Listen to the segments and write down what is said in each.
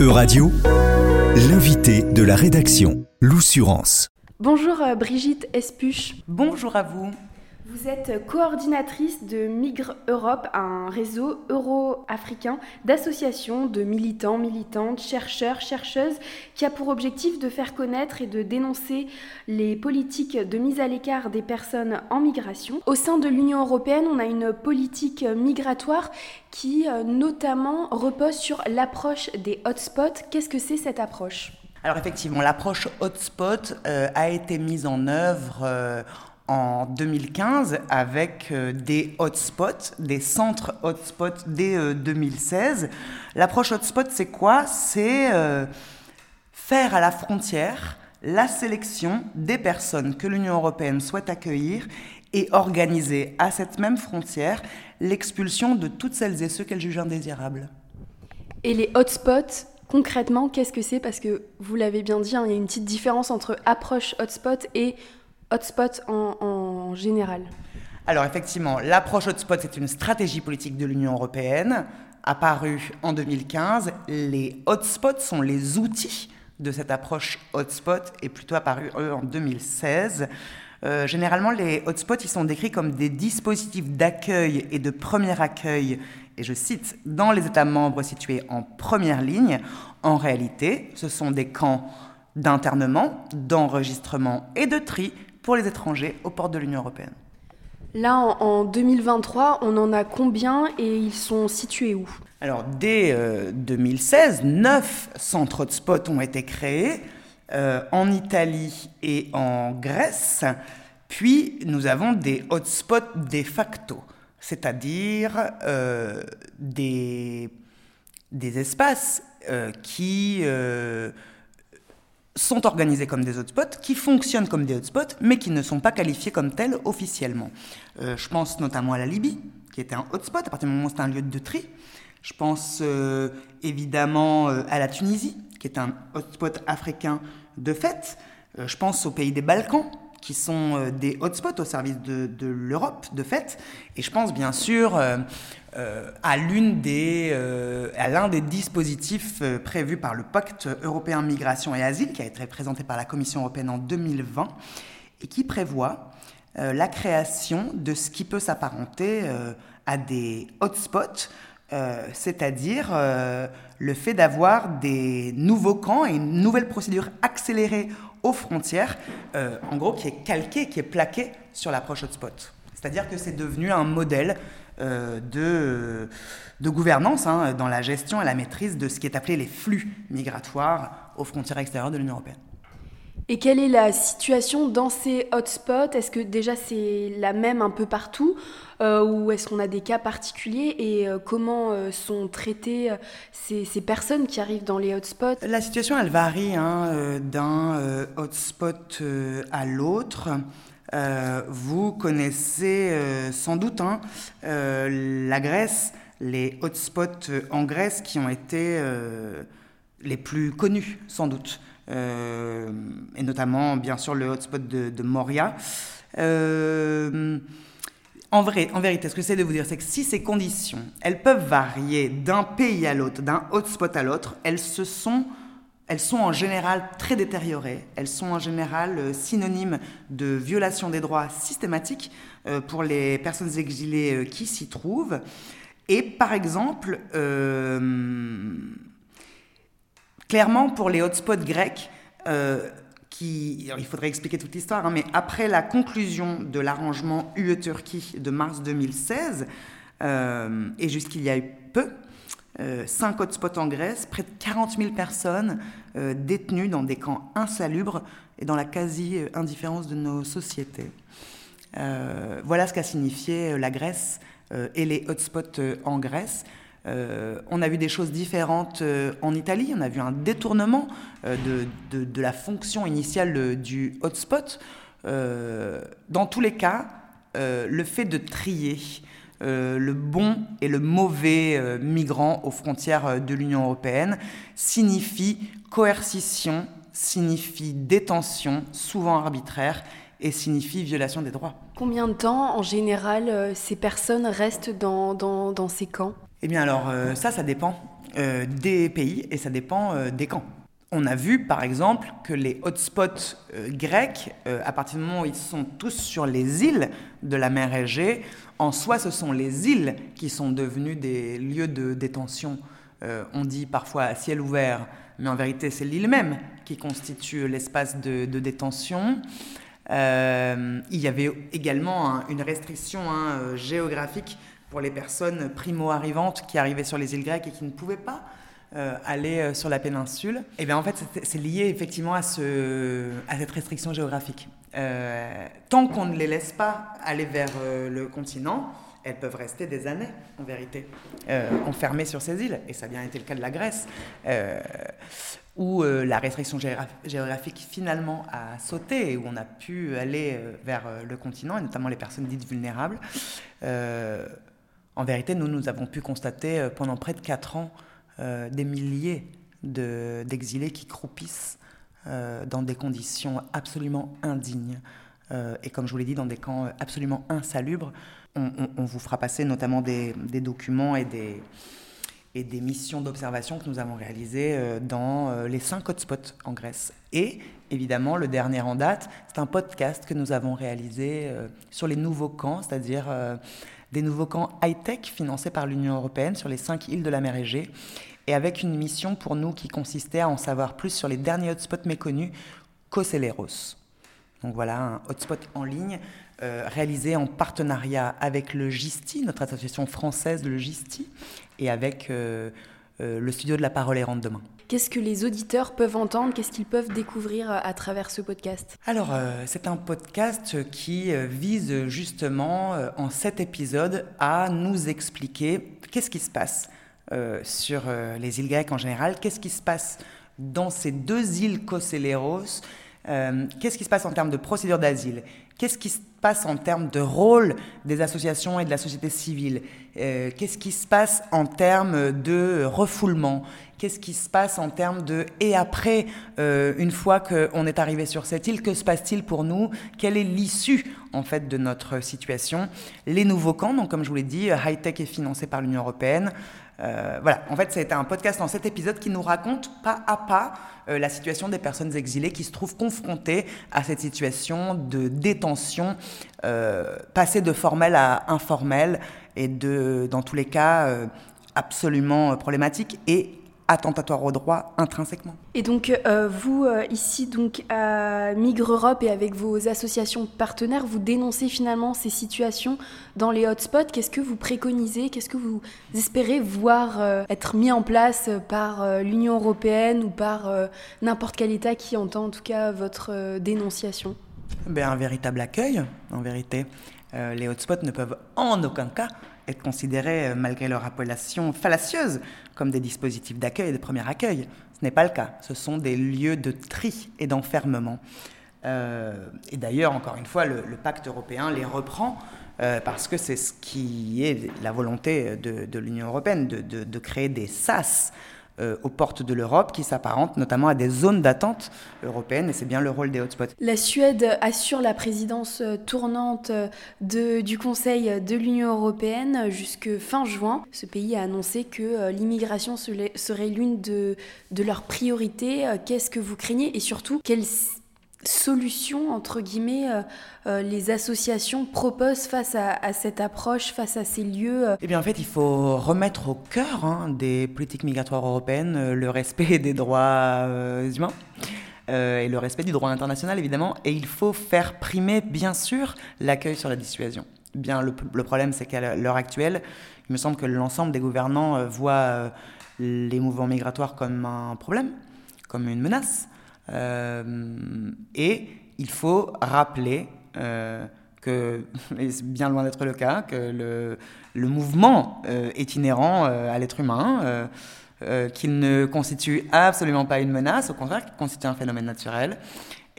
Euradio, l'invité de la rédaction, l'Oussurance. Bonjour euh, Brigitte Espuche. Bonjour à vous. Vous êtes coordinatrice de Migre Europe, un réseau euro-africain d'associations de militants, militantes, chercheurs, chercheuses, qui a pour objectif de faire connaître et de dénoncer les politiques de mise à l'écart des personnes en migration. Au sein de l'Union européenne, on a une politique migratoire qui euh, notamment repose sur l'approche des hotspots. Qu'est-ce que c'est cette approche? Alors effectivement, l'approche hotspot euh, a été mise en œuvre euh, en 2015 avec euh, des hotspots, des centres hotspots dès 2016. Euh, L'approche hotspot, c'est quoi? C'est euh, faire à la frontière la sélection des personnes que l'Union européenne souhaite accueillir et organiser à cette même frontière l'expulsion de toutes celles et ceux qu'elle juge indésirables. Et les hotspots, concrètement, qu'est-ce que c'est? Parce que vous l'avez bien dit, hein, il y a une petite différence entre approche hotspot et hotspot en, général Alors effectivement, l'approche hotspot, c'est une stratégie politique de l'Union européenne apparue en 2015. Les hotspots sont les outils de cette approche hotspot et plutôt apparu en 2016. Euh, généralement, les hotspots ils sont décrits comme des dispositifs d'accueil et de premier accueil, et je cite, dans les États membres situés en première ligne. En réalité, ce sont des camps d'internement, d'enregistrement et de tri pour les étrangers aux portes de l'Union européenne. Là, en 2023, on en a combien et ils sont situés où? Alors, dès 2016, euh, neuf centres hotspots ont été créés euh, en Italie et en Grèce. Puis, nous avons des hotspots de facto, c'est-à-dire euh, des, des espaces qui sont organisés comme des hotspots, qui fonctionnent comme des hotspots, mais qui ne sont pas qualifiés comme tels officiellement. Euh, je pense notamment à la Libye, qui était un hotspot à partir du moment où c'était un lieu de tri. Je pense euh, évidemment euh, à la Tunisie, qui est un hotspot africain de fait. je pense aux pays des Balkans, qui sont des hotspots au service de, l'Europe de fait. Et je pense bien sûr euh, à euh, à l'un des dispositifs euh, prévus par le pacte européen migration et asile qui a été présenté par la Commission européenne en 2020 et qui prévoit la création de ce qui peut s'apparenter à des hotspots, c'est-à-dire le fait d'avoir des nouveaux camps et une nouvelle procédure accélérée aux frontières, en gros qui est calquée, qui est plaquée sur l'approche hotspot. C'est-à-dire que c'est devenu un modèle euh, de, de, gouvernance hein, dans la gestion et la maîtrise de ce qui est appelé les flux migratoires aux frontières extérieures de l'Union européenne. Et quelle est la situation dans ces hotspots? Est-ce que déjà c'est la même un peu partout euh, ou est-ce qu'on a des cas particuliers? Et euh, comment sont traitées ces, personnes qui arrivent dans les hotspots? La situation elle varie hein, d'un hotspot à l'autre. Euh, vous connaissez euh, sans doute hein, euh, la Grèce, les hotspots en Grèce qui ont été les plus connus sans doute, et notamment bien sûr le hotspot de, Moria. En, vrai, en vérité, ce que j'essaie de vous dire, c'est que si ces conditions, elles peuvent varier d'un pays à l'autre, d'un hotspot à l'autre, elles se sont elles sont en général très détériorées, elles sont en général euh, synonymes de violation des droits systématiques euh, pour les personnes exilées euh, qui s'y trouvent. Et par exemple, clairement pour les hotspots grecs, qui, il faudrait expliquer toute l'histoire, hein, mais après la conclusion de l'arrangement UE-Turquie de mars 2016, et jusqu'il y a eu peu, 5 hotspots en Grèce, près de 40 000 personnes euh, détenus dans des camps insalubres et dans la quasi-indifférence de nos sociétés. Euh, voilà ce qu'a signifié euh, la Grèce et les hotspots en Grèce. On a vu des choses différentes en Italie. On a vu un détournement de, de, la fonction initiale du hotspot. dans tous les cas, le fait de trier euh, le bon et le mauvais euh, migrant aux frontières euh, de l'Union européenne signifie coercition, signifie détention, souvent arbitraire, et signifie violation des droits. Combien de temps, en général, ces personnes restent dans, ces camps? Eh bien alors ça, ça dépend des pays et ça dépend des camps. On a vu par exemple que les hotspots grecs, à partir du moment où ils sont tous sur les îles de la mer Égée, en soi ce sont les îles qui sont devenues des lieux de détention. on dit parfois à ciel ouvert, mais en vérité c'est l'île même qui constitue l'espace de, détention. Euh, il y avait également une restriction hein, euh, géographique pour les personnes primo-arrivantes qui arrivaient sur les îles grecques et qui ne pouvaient pas euh, aller sur la péninsule. Et bien en fait, c'est lié effectivement à, ce, à cette restriction géographique. tant qu'on ne les laisse pas aller vers le continent, elles peuvent rester des années, en vérité, enfermées sur ces îles. Et ça a bien été le cas de la Grèce où euh, la restriction géographique finalement a sauté et où on a pu aller euh, vers euh, le continent, et notamment les personnes dites vulnérables. En vérité, nous, nous avons pu constater pendant près de quatre ans des milliers d'exilés qui croupissent dans des conditions absolument indignes. et comme je vous l'ai dit, dans des camps absolument insalubres. On, vous fera passer notamment des documents et des, et des missions d'observation que nous avons réalisées euh, dans euh, les cinq hotspots en Grèce. Et évidemment, le dernier en date, c'est un podcast que nous avons réalisé euh, sur les nouveaux camps, c'est-à-dire des nouveaux camps high-tech financés par l'Union européenne sur les cinq îles de la mer Égée, et avec une mission pour nous qui consistait à en savoir plus sur les derniers hotspots méconnus, Koseleros. Donc voilà, un hotspot en ligne réalisé en partenariat avec le GISTI, notre association française, le GISTI, et avec euh, euh, le studio de la parole errante demain. Qu'est-ce que les auditeurs peuvent entendre Qu'est-ce qu'ils peuvent découvrir à travers ce podcast? Alors, euh, c'est un podcast qui vise justement, en sept épisodes, à nous expliquer qu'est-ce qui se passe sur les îles grecques en général, qu'est-ce qui se passe dans ces deux îles Koseleros, qu'est-ce qui se passe en termes de procédure d'asile, qu'est-ce qui se passe en termes de rôle des associations et de la société civile? Euh, Qu'est-ce qui se passe en termes de refoulement? Qu'est-ce qui se passe en termes de et après, euh, une fois qu'on est arrivé sur cette île, que se passe-t-il pour nous? Quelle est l'issue en fait de notre situation Les nouveaux camps, donc comme je vous l'ai dit, High Tech est financé par l'Union européenne. Euh, voilà, en fait, c'était un podcast dans cet épisode qui nous raconte pas à pas euh, la situation des personnes exilées qui se trouvent confrontées à cette situation de détention euh, passée de formel à informel et de, dans tous les cas, absolument problématique et attentatoire au droit intrinsèquement. Et donc euh, vous, euh, ici donc à Migre Europe et avec vos associations partenaires, vous dénoncez finalement ces situations dans les hotspots. Qu'est-ce que vous préconisez? Qu'est-ce que vous espérez voir euh, être mis en place par l'Union européenne ou par n'importe quel État qui entend en tout cas votre dénonciation? Ben, Un véritable accueil, en vérité. les hotspots ne peuvent en aucun cas être considérés, malgré leur appellation fallacieuse, comme des dispositifs d'accueil et de premier accueil. Ce n'est pas le cas. Ce sont des lieux de tri et d'enfermement. Euh, et d'ailleurs, encore une fois, le, pacte européen les reprend euh, parce que c'est ce qui est la volonté de, l'Union européenne, de, créer des SAS euh, aux portes de l'Europe qui s'apparentent notamment à des zones d'attente européennes et c'est bien le rôle des hotspots. La Suède assure la présidence euh, tournante euh, du Conseil de l'Union européenne jusque fin juin. Ce pays a annoncé que l'immigration serait l'une de, de leurs priorités. Qu'est-ce que vous craignez? Et surtout quelles solutions, entre guillemets, euh, euh, les associations proposent face à, cette approche, face à ces lieux euh Eh bien, en fait, il faut remettre au cœur hein, des politiques migratoires européennes le respect des droits humains. et le respect du droit international, évidemment, et il faut faire primer, bien sûr, l'accueil sur la dissuasion. Bien, le, le problème, c'est qu'à l'heure actuelle, il me semble que l'ensemble des gouvernants voient les mouvements migratoires comme un problème, comme une menace. Euh, et il faut rappeler euh, que, et c'est bien loin d'être le cas, que le, mouvement euh, est inhérent à l'être humain, qu'il ne constitue absolument pas une menace, au contraire, qu'il constitue un phénomène naturel,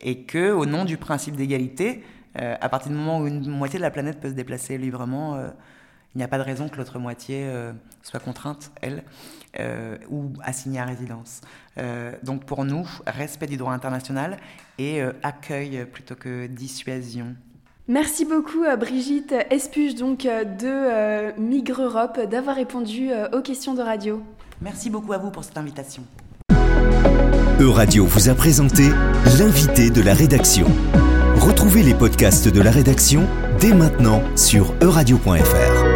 et que, au nom du principe d'égalité, à partir du moment où une moitié de la planète peut se déplacer librement, il n'y a pas de raison que l'autre moitié soit contrainte, elle, ou assignée à résidence. Euh, donc pour nous, respect du droit international et euh, accueil plutôt que dissuasion. Merci beaucoup Brigitte Espuge donc de Migre Europe d'avoir répondu aux questions de radio. Merci beaucoup à vous pour cette invitation. Euradio vous a présenté l'invité de la rédaction. Retrouvez les podcasts de la rédaction dès maintenant sur euradio.fr.